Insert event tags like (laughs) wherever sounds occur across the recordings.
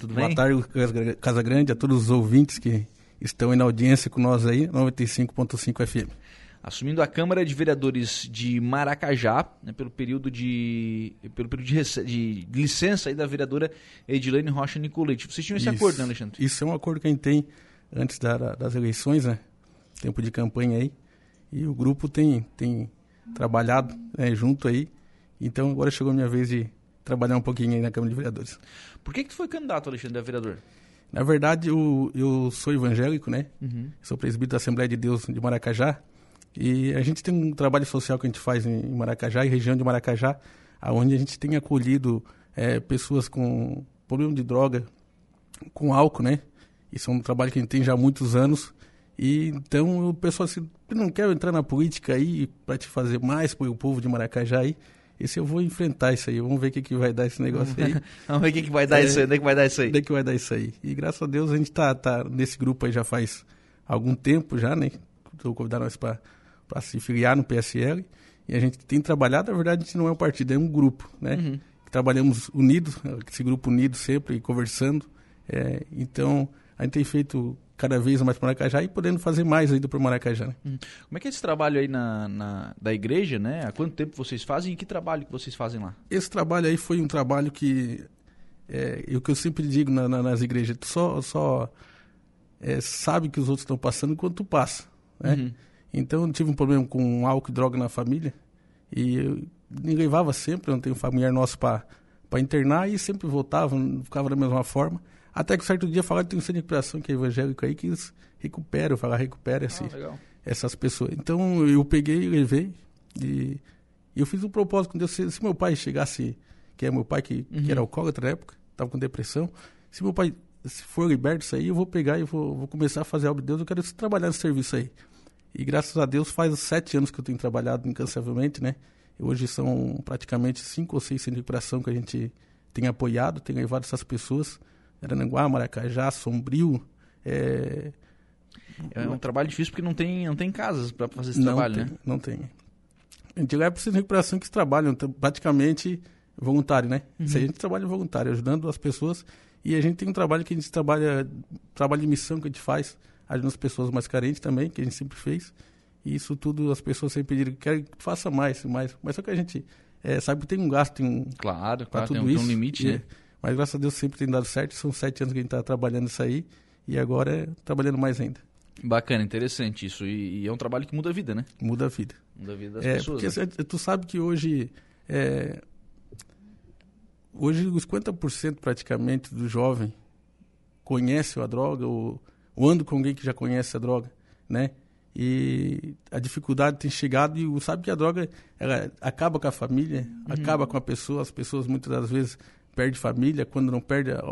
tudo bem? Boa tarde, Casa Grande, a todos os ouvintes que estão na audiência com nós aí, 95.5 FM. Assumindo a Câmara de Vereadores de Maracajá, né, pelo período de pelo período de, de, licença aí da vereadora Edilene Rocha Nicolete. Vocês tinham esse isso, acordo, né, Alexandre? Isso é um acordo que a gente tem antes da, das eleições, né? Tempo de campanha aí. E o grupo tem, tem trabalhado né, junto aí. Então agora chegou a minha vez de trabalhar um pouquinho aí na Câmara de Vereadores. Por que, que tu foi candidato, Alexandre, a vereador? Na verdade, eu, eu sou evangélico, né? Uhum. Sou presbítero da Assembleia de Deus de Maracajá. E a gente tem um trabalho social que a gente faz em Maracajá, em região de Maracajá, onde a gente tem acolhido é, pessoas com problema de droga, com álcool, né? Isso é um trabalho que a gente tem já há muitos anos. E então o pessoal assim, não quer entrar na política aí para te fazer mais para o povo de Maracajá aí. Esse eu vou enfrentar isso aí. Vamos ver o que, que vai dar esse negócio aí. (laughs) Vamos ver o que, que vai dar é, isso aí. Onde é que vai dar isso aí? Onde é que vai dar isso aí? E graças a Deus a gente tá, tá nesse grupo aí já faz algum tempo já, né? Estou convidando nós para se filiar no PSL. E a gente tem trabalhado, na verdade, a gente não é um partido, é um grupo, né? Uhum. Trabalhamos unidos, esse grupo unido sempre, conversando. É, então, a gente tem feito cada vez mais para Maracajá e podendo fazer mais ainda para Maracajá. Né? Hum. Como é que é esse trabalho aí na, na, da igreja, né? Há quanto tempo vocês fazem e que trabalho que vocês fazem lá? Esse trabalho aí foi um trabalho que é, o que eu sempre digo na, na, nas igrejas, tu só, só é, sabe que os outros estão passando enquanto tu passa, né? Uhum. Então eu tive um problema com álcool e droga na família e eu me levava sempre, eu não tenho familiar nosso para internar e sempre voltava, ficava da mesma forma. Até que um certo dia falaram que tem um centro de recuperação que é evangélico aí, que eles recuperam, falar recupera esse, ah, essas pessoas. Então eu peguei, levei e, eu fiz um propósito com Deus. Se, se, meu pai chegasse, que é meu pai que, uhum. que era alcoólatra na época, estava com depressão, se meu pai se for liberto disso aí, eu vou pegar e vou, vou começar a fazer algo de Deus, eu quero trabalhar nesse serviço aí. E graças a Deus faz sete anos que eu tenho trabalhado incansavelmente, né? Hoje são praticamente cinco ou seis centros de recuperação que a gente tem apoiado, tem levado essas pessoas Aranaguá, Maracajá, Sombrio. É... é um trabalho difícil porque não tem, não tem casas para fazer esse não trabalho, tem, né? Não tem. A gente leva para de recuperação que trabalham praticamente voluntário, né? Uhum. A gente trabalha voluntário, ajudando as pessoas. E a gente tem um trabalho que a gente trabalha, trabalho de missão que a gente faz, ajudando as pessoas mais carentes também, que a gente sempre fez. E isso tudo as pessoas sempre pediram que querem que faça mais, mais. Mas só que a gente é, sabe que tem um gasto, tem um. Claro, claro, tudo tem, um, isso, tem um limite, e, né? Mas graças a Deus sempre tem dado certo. São sete anos que a gente está trabalhando isso aí. E agora é trabalhando mais ainda. Bacana, interessante isso. E, e, é um trabalho que muda a vida, né? Muda a vida. Muda a vida das é, pessoas. Porque né? tu sabe que hoje. É, hoje os 50% praticamente do jovem conhece a droga ou, ou anda com alguém que já conhece a droga, né? E a dificuldade tem chegado e sabe que a droga ela acaba com a família, Uhum. acaba com a pessoa. As pessoas muitas das vezes perdem família, quando não perde a-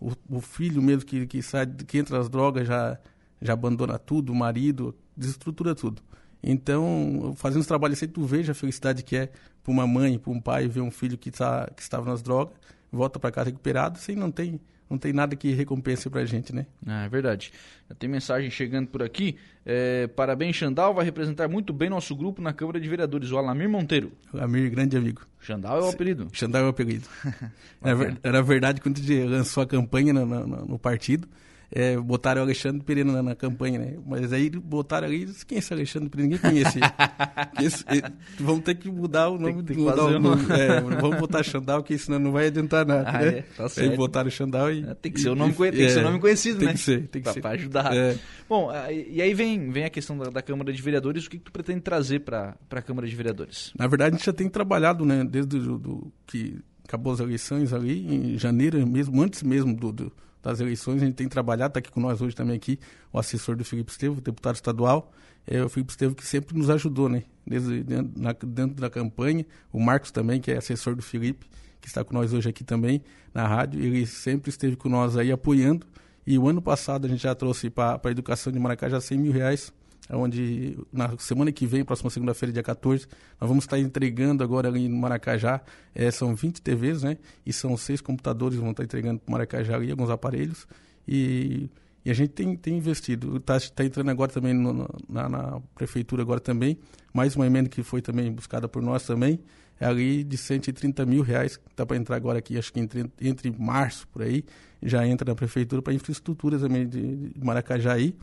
o, o filho mesmo que, que sai, que entra nas drogas já, já abandona tudo, o marido, desestrutura tudo. Então, fazendo esse trabalho assim, tu veja a felicidade que é para uma mãe, para um pai ver um filho que, tá, que estava nas drogas, volta para casa recuperado, sem não tem, não tem nada que recompense para a gente, né? Ah, é verdade. Já tem mensagem chegando por aqui. É, parabéns, Xandal. Vai representar muito bem nosso grupo na Câmara de Vereadores, o Alamir Monteiro. Amir, grande amigo. Xandal é o apelido. Xandão é o apelido. (laughs) era, ver- era verdade, quando a gente lançou a campanha no- no- no partido, é, botaram o Alexandre Pereira na, na campanha, né? Mas aí botaram ali, quem é esse Alexandre Pereira? Ninguém. (laughs) Esse- eh, vamos ter que mudar o nome. tem que mudar o nome. É, vamos botar Xandal, que senão não vai adiantar nada, Ah, né? é? Tá certo. Aí botaram Xandal e... É, tem que ser o nome, conhe- tem que ser o nome conhecido, tem né? que ser, tem que Pra- ser. pra ajudar. É. Bom, e e aí vem, vem a questão da, da Câmara de Vereadores. O que, que tu pretende trazer para a Câmara de Vereadores? Na verdade, a gente já tem trabalhado, né, desde do, do- que acabou as eleições ali, em janeiro mesmo, antes mesmo do, do- das eleições, a gente tem trabalhado, está aqui com nós hoje também aqui, o assessor do Felipe Estevo, deputado estadual, é o Felipe Estevo que sempre nos ajudou, né, desde dentro, na- dentro da campanha, o Marcos também, que é assessor do Felipe, que está com nós hoje aqui também na rádio, ele sempre esteve com nós aí apoiando, e o ano passado a gente já trouxe para a educação de Maracajá 100 mil reais, onde na semana que vem, próxima segunda-feira, dia 14, nós vamos estar entregando agora ali no Maracajá, eh, são 20 TVs, né? E são seis computadores vão estar entregando para Maracajá ali, alguns aparelhos. E, E a gente tem, tem investido. Está tá entrando agora também no, na, na, prefeitura agora também, mais uma emenda que foi também buscada por nós também, é ali de 130 mil reais, que está para entrar agora aqui, acho que entre, entre março, por aí, já entra na prefeitura para infraestrutura também de, de Maracajaí.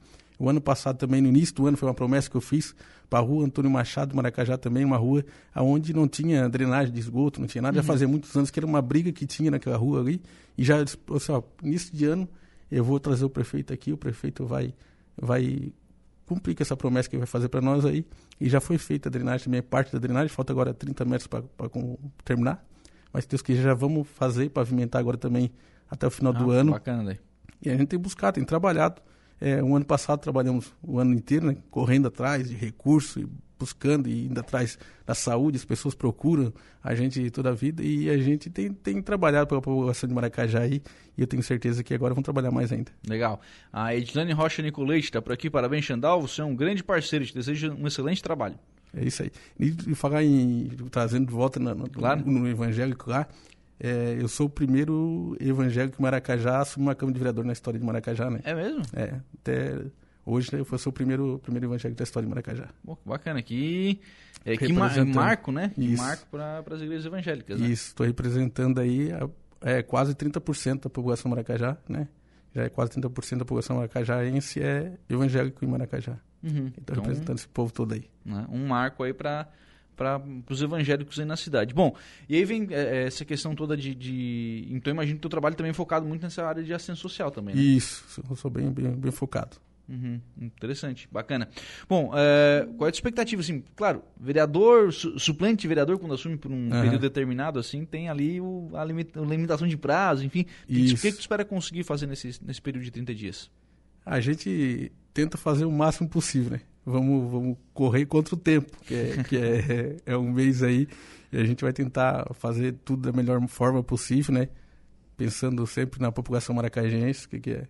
O ano passado também, no início do ano, foi uma promessa que eu fiz para a rua Antônio Machado, Maracajá também, uma rua onde não tinha drenagem de esgoto, não tinha nada. Uhum. Já fazia muitos anos que era uma briga que tinha naquela rua ali. E já, assim, ó, início de ano, eu vou trazer o prefeito aqui, o prefeito vai, vai cumprir com essa promessa que ele vai fazer para nós aí. E já foi feita a drenagem também, parte da drenagem, falta agora 30 metros para terminar. Mas Deus que já vamos fazer, pavimentar agora também até o final ah, do ano. Bacana daí. E a gente tem buscado, tem trabalhado é, um ano passado trabalhamos o ano inteiro, né, correndo atrás de recursos, buscando e indo atrás da saúde, as pessoas procuram a gente toda a vida e a gente tem, tem trabalhado pela população de Maracajá aí, e eu tenho certeza que agora vão trabalhar mais ainda. Legal. A Edilane Rocha Nicolete está por aqui, parabéns Xandal, você é um grande parceiro, te desejo um excelente trabalho. É isso aí. E falar em, trazendo de volta no, no, claro. no, no evangélico lá, é, eu sou o primeiro evangélico de Maracajá a assumir uma Câmara de Vereador na história de Maracajá, né? É mesmo? É. Até hoje né, eu sou o primeiro, primeiro evangélico da história de Maracajá. Pô, bacana. Que, é, que marco, né? Que marco para as igrejas evangélicas, né? Isso. Estou representando aí a, é, quase 30% da população Maracajá, né? Já é quase 30% da população maracajaense é evangélico em Maracajá. Uhum. Estou então, representando esse povo todo aí. Né? Um marco aí para para os evangélicos aí na cidade. Bom, e aí vem é, é, essa questão toda de, de, Então, imagino que o teu trabalho também é focado muito nessa área de assistência social também, né? Isso, eu sou bem, bem, bem focado. Uhum, interessante, bacana. Bom, é, qual é a tua expectativa? Assim, claro, vereador, su suplente de vereador, quando assume por um uhum. período determinado, assim, tem ali o, a, limita a, limitação de prazo, enfim. O que, que, tu espera conseguir fazer nesse, nesse período de 30 dias? A gente tenta fazer o máximo possível, né? vamos, vamos correr contra o tempo, que, é, que é, (laughs) é um mês aí, e a gente vai tentar fazer tudo da melhor forma possível, né? Pensando sempre na população maracajense, que, que é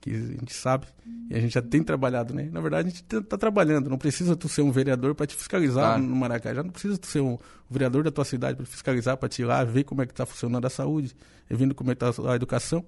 que a gente sabe, e a gente já tem trabalhado, né? Na verdade, a gente está tá não precisa tu ser um vereador para te fiscalizar ah. no Maracajá, não precisa tu ser um vereador da tua cidade para fiscalizar, para te ir lá, ver como é que está funcionando a saúde, e vendo como é que está a educação.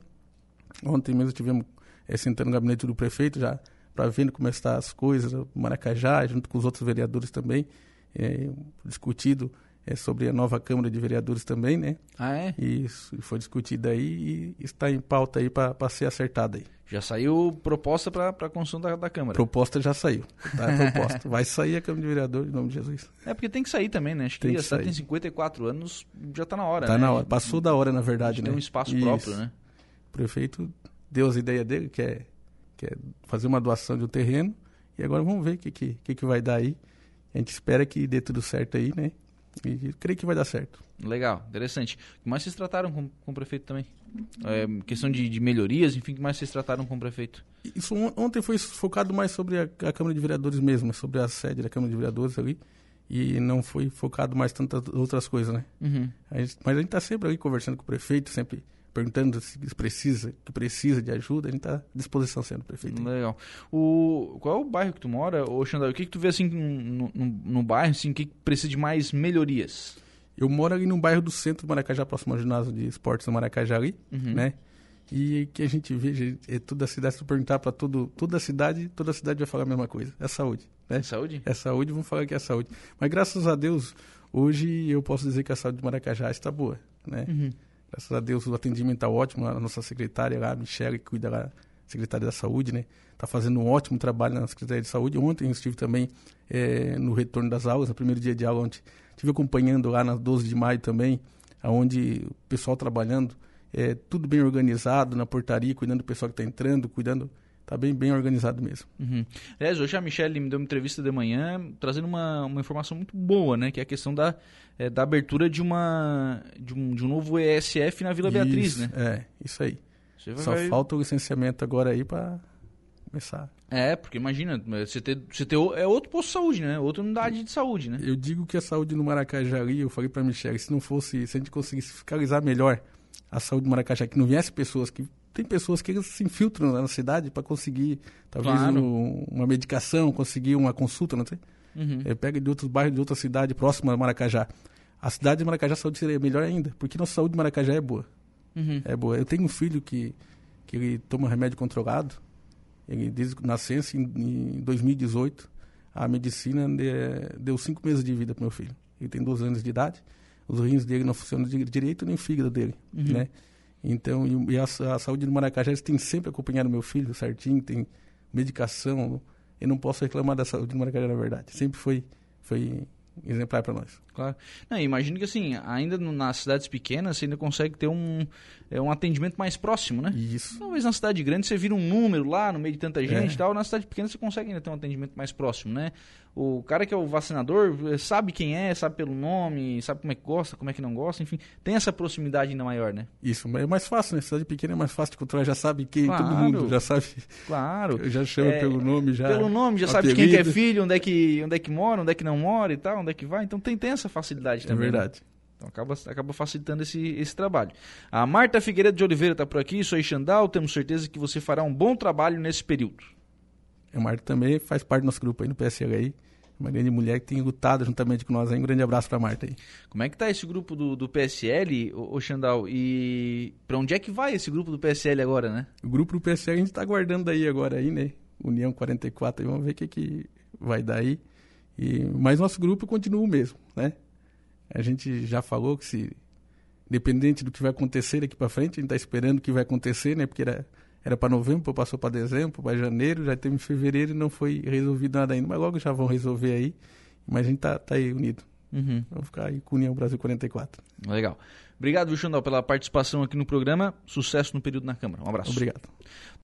Ontem mesmo tivemos é, sentando no gabinete do prefeito, já para vendo como estão as coisas, Maracajá, junto com os outros vereadores também, é, discutido é, sobre a nova Câmara de Vereadores também, né? Ah, é? Isso, foi discutido aí e está em pauta aí para ser acertada aí. Já saiu proposta para a construção da, da, Câmara? Proposta já saiu. Tá (laughs) proposta. Vai sair a Câmara de Vereadores em nome de Jesus. É porque tem que sair também, né? Acho que, que a tem 54 anos, já está na hora, Está né? na hora. Passou da hora, na verdade, né? Tem um espaço Isso. próprio, né? O prefeito deu as ideias dele, que é que é fazer uma doação de um terreno. E agora vamos ver o que, que, que, que vai dar aí. A gente espera que dê tudo certo aí, né? E creio que vai dar certo. Legal, interessante. O que mais vocês trataram com, com o prefeito também? É, questão de, de, melhorias, enfim, o que mais vocês trataram com o prefeito? Isso ontem foi focado mais sobre a, a, Câmara de Vereadores mesmo, sobre a sede da Câmara de Vereadores ali. E não foi focado mais tantas outras coisas, né? Uhum. A gente, mas a gente está sempre ali conversando com o prefeito, sempre perguntando se precisa, que precisa de ajuda, a gente está à disposição sendo prefeito. Legal. O, qual é o bairro que tu mora, ô Xandão? O que, que tu vê assim no, no, no bairro, assim, que, que precisa de mais melhorias? Eu moro ali no bairro do centro do Maracajá, próximo ao ginásio de esportes do Maracajá ali, uhum. né? E que a gente vê, é toda a cidade, se tu perguntar para toda a cidade, toda a cidade vai falar a mesma coisa. É saúde, né? É saúde? É saúde, vão falar que é saúde. Mas graças a Deus, hoje eu posso dizer que a saúde do Maracajá está boa, né? Uhum. Graças a Deus o atendimento está ótimo. A nossa secretária, a Michelle, que cuida da secretária da Saúde, né? Está fazendo um ótimo trabalho na Secretaria de Saúde. Ontem eu estive também é, no retorno das aulas, no primeiro dia de aula, onde estive acompanhando lá na 12 de maio também, onde o pessoal trabalhando, é, tudo bem organizado na portaria, cuidando do pessoal que está entrando, cuidando Tá bem, bem organizado mesmo. Uhum. Aliás, hoje a Michelle me deu uma entrevista de manhã trazendo uma, uma informação muito boa, né? Que é a questão da, é, da abertura de, uma, de, um, de um novo ESF na Vila isso, Beatriz, né? É, isso aí. Você Só vai... falta o licenciamento agora aí para começar. É, porque imagina, você ter, você ter é outro posto de saúde, né? Outra unidade de saúde, né? Eu digo que a saúde no Maracajá ali, eu falei para Michelle, se não fosse, se a gente conseguisse fiscalizar melhor a saúde do Maracajá, que não viesse pessoas que tem pessoas que se infiltram na cidade para conseguir, talvez, claro. um, uma medicação, conseguir uma consulta, não sei. Uhum. É, pega de outros bairros, de outra cidade próxima a Maracajá. A cidade de Maracajá, a saúde seria melhor ainda, porque nossa saúde de Maracajá é boa. Uhum. É boa. Eu tenho um filho que, que ele toma remédio controlado Ele, desde nascença, em, em 2018, a medicina de, deu cinco meses de vida para meu filho. Ele tem 12 anos de idade, os rins dele não funcionam direito, nem o fígado dele, uhum. né? Então, e, a, a, saúde do Maracajá tem sempre acompanhado meu filho certinho, tem medicação. Eu não posso reclamar da saúde do Maracajá, na verdade. Sempre foi, foi exemplar para nós. Claro. Não, imagino que assim, ainda nas cidades pequenas você ainda consegue ter um, é, um atendimento mais próximo, né? Isso. Talvez na cidade grande você vira um número lá no meio de tanta gente é. e tal. Na cidade pequena você consegue ainda ter um atendimento mais próximo, né? O cara que é o vacinador eh, sabe quem é, sabe pelo nome, sabe como é que gosta, como é que não gosta, enfim, tem essa proximidade ainda maior, né? Isso, é mais fácil, né? Cidade pequena é mais fácil de controlar, já sabe quem, claro, todo mundo já sabe. Claro. (laughs) Já chama é, pelo nome, já. Pelo nome, já sabe quem que é filho, onde é que, onde é que mora, onde é que não mora e tal, onde é que vai. Então tem, tem essa facilidade também. É verdade. Né? Então acaba, acaba facilitando esse, esse trabalho. A Marta Figueiredo de Oliveira está por aqui, sou Xandal, temos certeza que você fará um bom trabalho nesse período. A Marta também faz parte do nosso grupo aí no PSL aí uma grande mulher que tem lutado juntamente com nós aí. Um grande abraço para Marta aí. Como é que tá esse grupo do, do PSL, ô, Xandal? E para onde é que vai esse grupo do PSL agora, né? O grupo do PSL a gente está aguardando aí agora aí, né? União 44, vamos ver o que, que vai dar aí. E, mas nosso grupo continua o mesmo, né? A gente já falou que se, independente do que vai acontecer daqui para frente, a gente está esperando o que vai acontecer, né? Porque era era para novembro, passou para dezembro, para janeiro, já teve em fevereiro e não foi resolvido nada ainda. Mas logo já vão resolver aí. Mas a gente tá, tá aí unido. Uhum. Vamos ficar aí com União Brasil 44. Legal. Obrigado, Xandal, pela participação aqui no programa. Sucesso no período na Câmara. Um abraço. Obrigado.